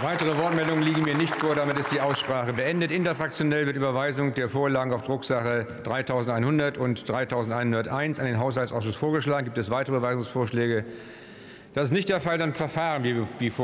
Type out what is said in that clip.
Weitere Wortmeldungen liegen mir nicht vor. Damit ist die Aussprache beendet. Interfraktionell wird Überweisung der Vorlagen auf Drucksache 3100 und 3101 an den Haushaltsausschuss vorgeschlagen. Gibt es weitere Überweisungsvorschläge? Das ist nicht der Fall. Dann verfahren wir wie vorgeschlagen.